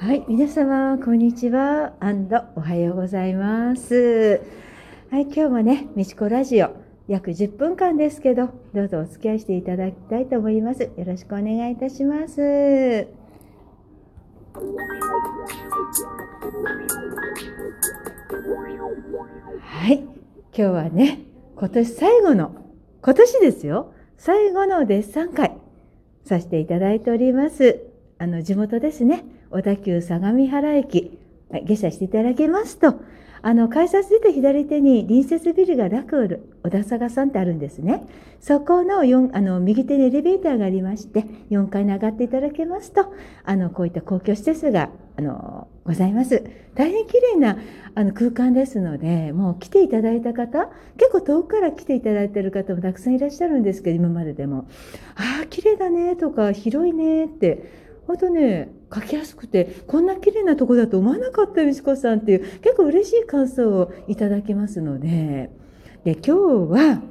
はい、皆様、こんにちは。アンド、おはようございます。はい、今日もね、みちこラジオ、約10分間ですけど、どうぞお付き合いしていただきたいと思います。よろしくお願いいたします。はい、今日はね、今年最後の、今年ですよ、最後のデッサン会、させていただいております。あの、地元ですね、小田急相模原駅、下車していただけますと、あの、改札出て左手に隣接ビルがラクール、小田坂さんってあるんですね。そこの4、あの、右手にエレベーターがありまして、4階に上がっていただけますと、あの、こういった公共施設が、あの、ございます。大変綺麗な、あの、空間ですので、もう来ていただいた方、結構遠くから来ていただいている方もたくさんいらっしゃるんですけど、今まででも。ああ、綺麗だねとか、広いねって、本当ね、書きやすくて、こんな綺麗なとこだと思わなかったよ、みちこさんっていう、結構嬉しい感想をいただきますので、で、今日は、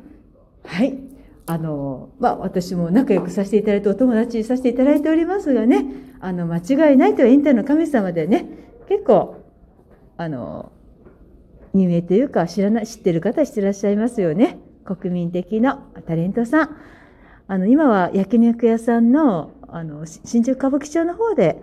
はい、あの、まあ、私も仲良くさせていただいて、お友達にさせていただいておりますがね、あの、間違いないというエンタの神様でね、結構、あの、有名というか、知らない、知ってる方してらっしゃいますよね。国民的なタレントさん。あの、今は焼肉屋さんの、あの、新宿歌舞伎町の方で、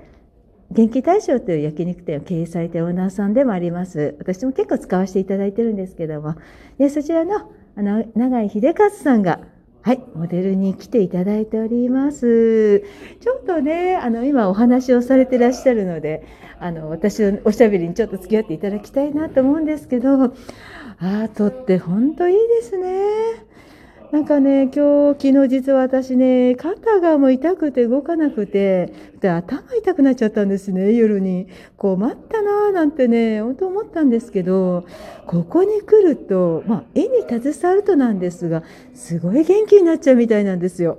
元気大将という焼肉店を経営されてオーナーさんでもあります。私も結構使わせていただいてるんですけども、で、そちらの、あの、長井秀和さんが、はい、モデルに来ていただいております。ちょっとね、あの、今お話をされてらっしゃるので、あの、私のおしゃべりにちょっと付き合っていただきたいなと思うんですけど、アートって本当いいですね。なんかね、今日、昨日実は私ね、肩がもう痛くて動かなくて、で頭痛くなっちゃったんですね、夜に。困ったなぁなんてね、本当思ったんですけど、ここに来ると、まあ、絵に携わるとなんですが、すごい元気になっちゃうみたいなんですよ。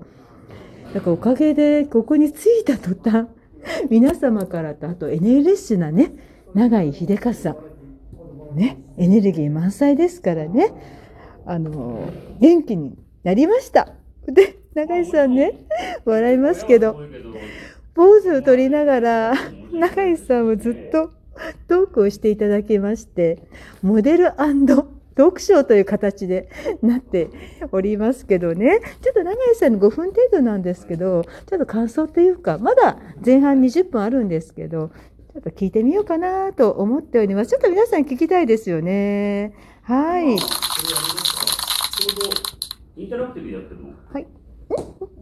だからおかげで、ここに着いた途端、皆様からと、あとエネルギッシュなね、永井秀和さん。ね、エネルギー満載ですからね。あの、元気になりました。で、永井さんね、笑いますけど、ポーズを取りながら、永井さんをずっとトークをしていただきまして、モデルトークショーという形でなっておりますけどね、ちょっと永井さんの5分程度なんですけど、ちょっと感想というか、まだ前半20分あるんですけど、ちょっと聞いてみようかなと思っております。ちょっと皆さん聞きたいですよね。はい。インタラクティブでやってるの？はい。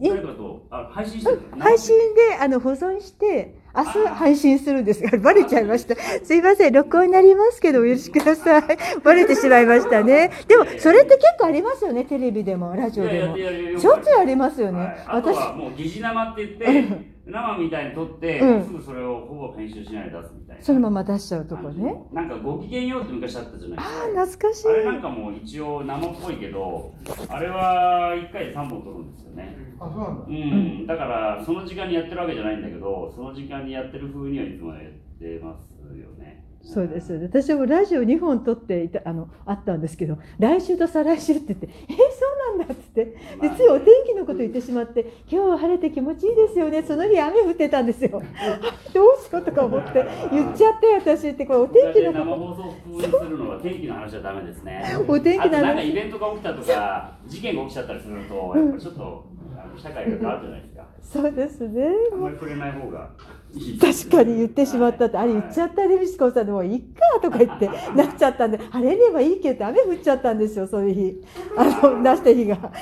誰かと、あ、配信してるの？配信であの保存して、明日配信するんです。が、バレちゃいました。すいません、録音になりますけど、お許しください。バレてしまいましたね。でも、それって結構ありますよね、テレビでも、ラジオでも。しょっちゅうありますよね。はい。あと私、はもう疑似生って言って、生みたいに撮って、うん。すぐそれをほぼ編集しないで出すみたいな。そのまま出しちゃうとこね。なんかご機嫌ようって昔あったじゃないですか。ああ、懐かしいあ。れなんかもう一応生っぽいけど、あれは1回で3本撮るんですよね。あ、そうなんだ。うん、だからその時間にやってるわけじゃないんだけど、その時間にやってる風にはいつもやってますよね。そうです。私もラジオ2本撮っていた、あの、あったんですけど、来週と再来週って言って、えー、そうなんだって言って、で、ついお天気のこと言ってしまって、今日は晴れて気持ちいいですよね。その日雨降ってたんですよ。どうしようとか思って、言っちゃって、私って、これお天気の生こ放送風にするのは天気の話はダメですね。と、お天気なのあとなんかイベントが起きたとか、事件が起きちゃったりすると、やっぱりちょっと、社会が変わるじゃないですか。そうですね。あんまり触れない方が確かに言ってしまったって、あれ言っちゃったね、みちこさんでもういっかとか言って なっちゃったんで、晴れればいいけど、雨降っちゃったんですよ、そういう日。あの、出した日が。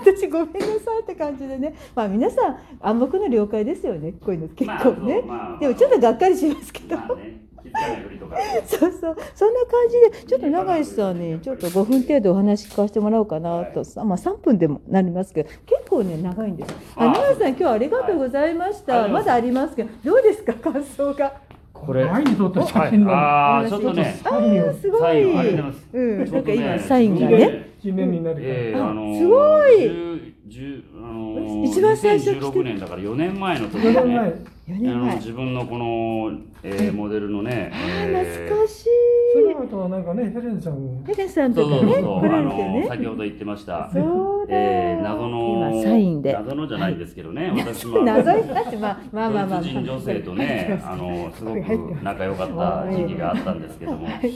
私ごめんなさいって感じでね。まあ皆さん暗黙の了解ですよね、こういうの結構ね。まあでもちょっとがっかりしますけど。まあね。そうそう、そんな感じで、ちょっと永井さんに、ちょっと5分程度お話聞かせてもらおうかなと、さまあ3分でもなりますけど、結構ね、長いんです。あ、あ永井さん、今日はありがとうございました。はい。まだありますけど、どうですか、感想が？これ。前に撮った写真の。ああ、ちょっとね、あーすごい。サインありがとうござい。ますうん、なんか今、サインがね。記念になるから。あえーあのーすごい10 10あのー一番最初来て。2016年だから4年前。の時4にね、4あ。の自分のこの、えーモデルのね、あえー、ー懐かしい。それまたなんかね、ヘレンさん。ヘレンさんそうそうそう。とかね、そう、来らあの。先ほど言ってました。そうえー、謎の今サインで。謎のじゃないんですけどね、私も。謎になってまあまあまあまあ。人女性とね、あのすごく仲良かった時期があったんですけども、い。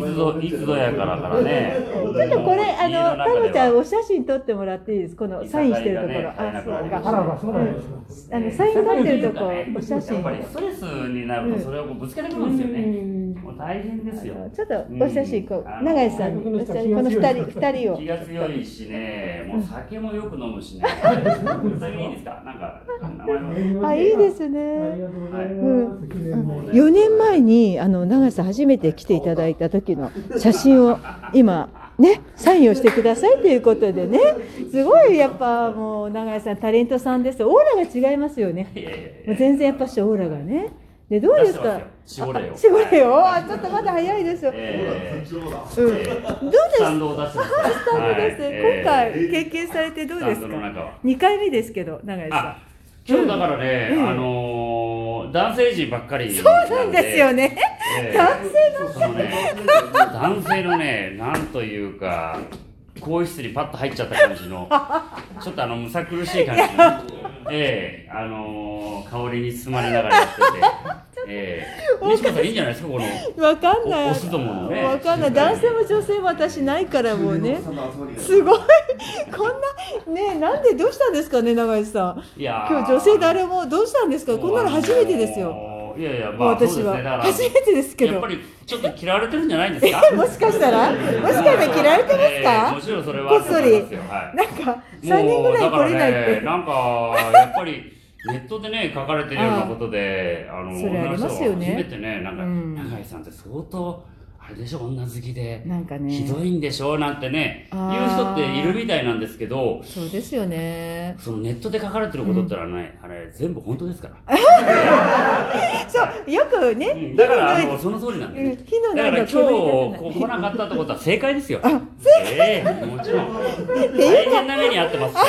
つぞいつぞやからからね、ちょっとこれあ家のタコちゃんお写真撮ってもらっていいですこのサインしてるところ、あそうあらばそうなんですよ。あのサイン撮ってるとこお写や真っぱりストレスになるとそれをぶつけてくるんですよね。もう大変ですよ。ちょっとお写真こううん永井さんこの二人二人を気が強いしね、もう酒もよく飲むしね。それいいですか？なんか。あいいですねがとうございます。記念に。4年前にあの永井さん初めて来ていただいた時の写真を今ねサインをしてくださいということでね。すごいやっぱもう永井さんタレントさんです。オーラが違いますよね。全然やっぱしオーラがね。でどうですか？絞れよ。あ絞れよ。あちょっとまだ早いですよ、えーうん、どうです？スタンドを出してます。スタンドです、今回経験されてどうですか？中は。2回目ですけど永井さあ、今日だからね、うん。あのー男性陣ばっかりんそうなんですよね。ええ。男その。ね、男性のね、なんというか、更衣室にパッと入っちゃった感じの、ちょっとあの、むさ苦しい感じの、ええあのー香りに包まれながらやってて、ええ。西川さんいいんじゃないですか、この、わかんない。おオスどものね。わかんない。男性も女性も私ないからもうね。すごい。こんなねなんでどうしたんですかね永井さん。いやー。今日女性誰もどうしたんですか？こんなの初めてですよ。いやいや、まあ、私は。初めてですけど。やっぱりちょっと嫌われてるんじゃないですか？もしかしたら？もしかしたら嫌われてますええかもちろんそれはこっそり。なんか3人ぐらい来れないって。もうだからね、なんかやっぱりネットでね書かれてるようなことで、あのそれありますよね女の人が初めてね、なんか、うん永井さんって相当あれでしょ女好きで、なんかねひどいんでしょなんてね言う人っているみたいなんですけど。そうですよねそのネットで書かれてることってのはね、あれ全部本当ですから。そうよくね、うんだからあのその通りなんでね。火のだから今日来なかったってことは正解ですよ。あええもちろん。大変な目に遭ってますよ。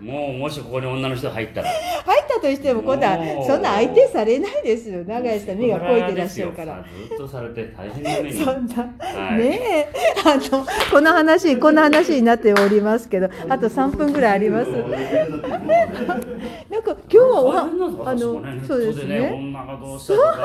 もうもしここに女の人入ったら。入ったとしても今度はそんな相手されないですよ。永井さん目が肥えてらっしゃるから。ずっとされて大変な目に。そんな、はい。ねえ。あのこの話この話になっておりますけどあと3分ぐらいあります。なんか今日はおはあのそうですね女がどうしたとか、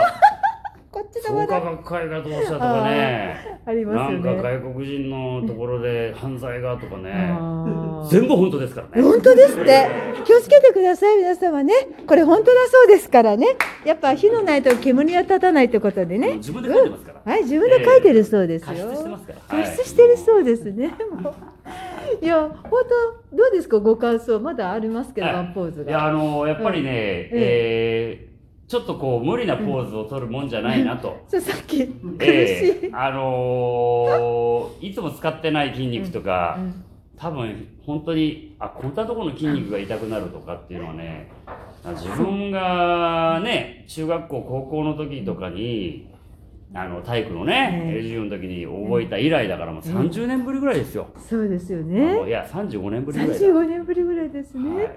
こっちの創価学会がどうしたとかね。ありますよねなんか外国人のところで犯罪がとかね。あー全部本当ですからね。本当ですって気をつけてください皆様ねこれ本当だそうですからねやっぱ火のないと煙は立たないってことでね自分で書いてますから。はい自分で書いてるそうですよ、加筆してますから。加筆してるそうですね。もういや、本当、どうですか、ご感想、まだありますけど、はいワンポーズいや、が。あのやっぱりね、えーちょっとこう無理なポーズを取るもんじゃないなと。さっき、苦しい。えーあのーいつも使ってない筋肉とか、うん多分本当にあこんなところの筋肉が痛くなるとかっていうのはね自分がね中学校高校の時とかにあの体育のね、うん授業の時に覚えた以来だからもう30年ぶりぐらいですよ、そうですよね。いや35年ぶりぐらいだ35年ぶりぐらいですね。はい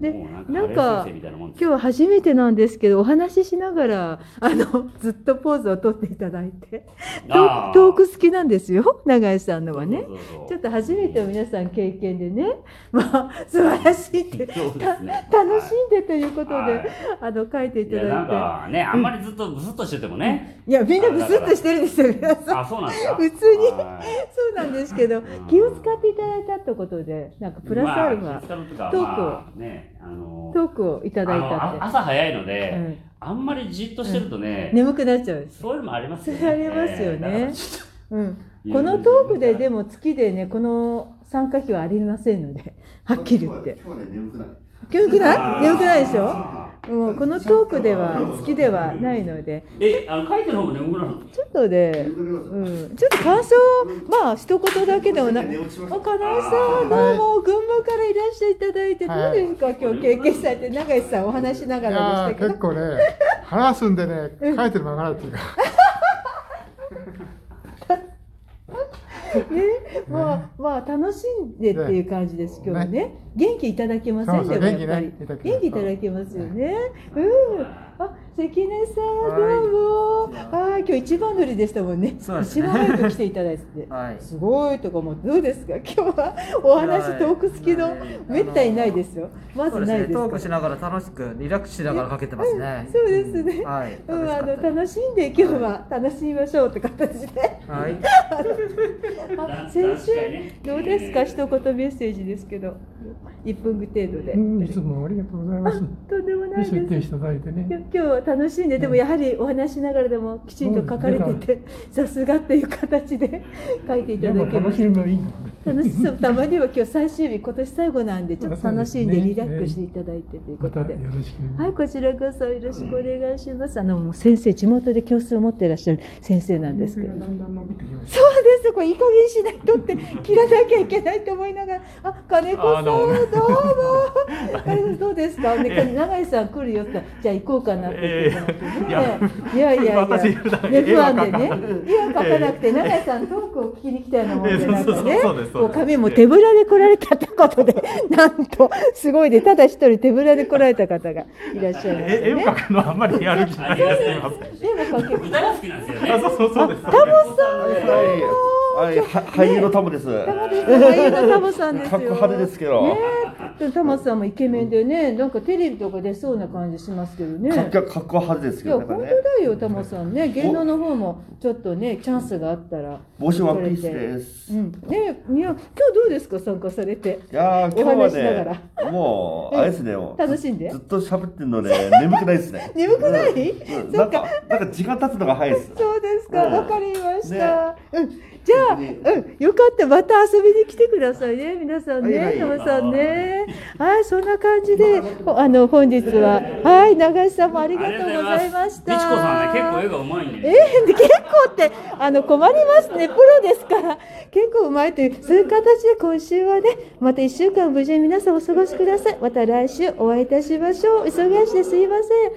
でなんか今日は初めてなんですけど、お話ししながら、あの、ずっとポーズをとっていただいて。トあー。トーク好きなんですよ、永井さんのはね。ちょっと初めての皆さん経験でね、まあ、素晴らしいって、ね。た楽しんでということで、はい。あの、書いていただいて。かねあんまりずっとブスッとしててもね、いや、みんなブスッとしてるんですよ、皆さん。普通に。はい。そうなんですけど、気を使っていただいたってことで、なんかプラスアルファ、トークを。まあねあのトークをいただいたっあ朝早いのて。で、あんまりじっとしてるとね、うん、眠くなっちゃう。そういうのもありますよね。ありますよねうん、このトークででも月でね、この参加費はありませんので、はっきり言って。今日はね眠くない。眠くない眠くないでしょあもうこのトークでは月ではないので、ーえ、あの書いてる方も眠くなるのちょっとで、うん、ちょっと感想を、まあ、一言だけでもな、あ、金井さん、どうも、群馬からいらっしゃいいただいて、どうはいですか、今日経験されて、永井さんお話しながいらでしたけど。結構ね、話すんでね、書いてる間がないっていうか。ね、まあ、まあ、楽しんでっていう感じです、今日はね。元気いただけませんでもやっぱり元気ねいただきます元気いただけますよね。うん。あ、関根さん、どうも。あ、今日一番乗りでしたもんね。そうですね一番早く来ていただいて、はいすごいとか思ってどうですか？今日はお話はいトーク付きのはいめったにないですよ。まず。ないですかトークしながら楽しくリラックスしながらかけてますね。そうですね。はい。うん、あの楽しんで今日は楽しみましょうって形で。はい。あ先生どうですか？一言メッセージですけど一分程度で。うんいつもありがとうございます。とんでもないです。出ていただいてね。今日は楽しんででもやはりお話しながらでもきちんと書かれててさすがっていう形で書いていただけまし。た楽しそうたまには今日最終日今年最後なんでちょっと楽しんでリラックスしていただいてということで。よろしく。はい、こちらこそよろしくお願いします。あの先生地元で教室を持っていらっしゃる先生なんですけど。そうです。これいい加減しないとって切らなきゃいけないと思いながら、あ、金子さんどうも。えどうですか？ね、永井さん来るよって、じゃあ行こうかなって言ってね。いやいやいやいや。不安でね。絵は描かなくて、永井さんトークを聞きに来たようなもんで、ええなんかねそう髪も手ぶらで来られたってことで、なんとすごいで、ただ一人手ぶらで来られた方がいらっしゃいましたね。え絵を描くのはあんまりやる気ないです歌が好きなんですよねあ、そうそうそうです。タモさん。はい、は俳優のタモです。タモです。俳優のタモさんですよ。派手ですけどねえ、タモさんもイケメンでね、なんかテレビとか出そうな感じしますけどね。かっ派手ですいや、けどね。本当これねだよ、タモさんね、芸能の方もちょっとね、チャンスがあったら。帽子ワンピースです。うん、ね、いや、今日どうですか、参加されて。いやー今日はね、もうあれですね、楽しんでずっと喋ってるので眠くないですね。眠くない？なんかなんか時間経つのが早いです。そうですか、うんわかりました。うん、じゃあ、うん、よかった、また遊びに来てくださいね、皆さんね、はいはい。タモさんね。はい、そんな感じで、ほあの、本日は、はい、長井さんもありがとうございました。みちこさんね結構絵がうまいえー、結構ってあの困りますね。プロですから結構うまいというそういう形で今週はねまた1週間無事に皆さんお過ごしください。また来週お会いいたしましょう。忙しいですいません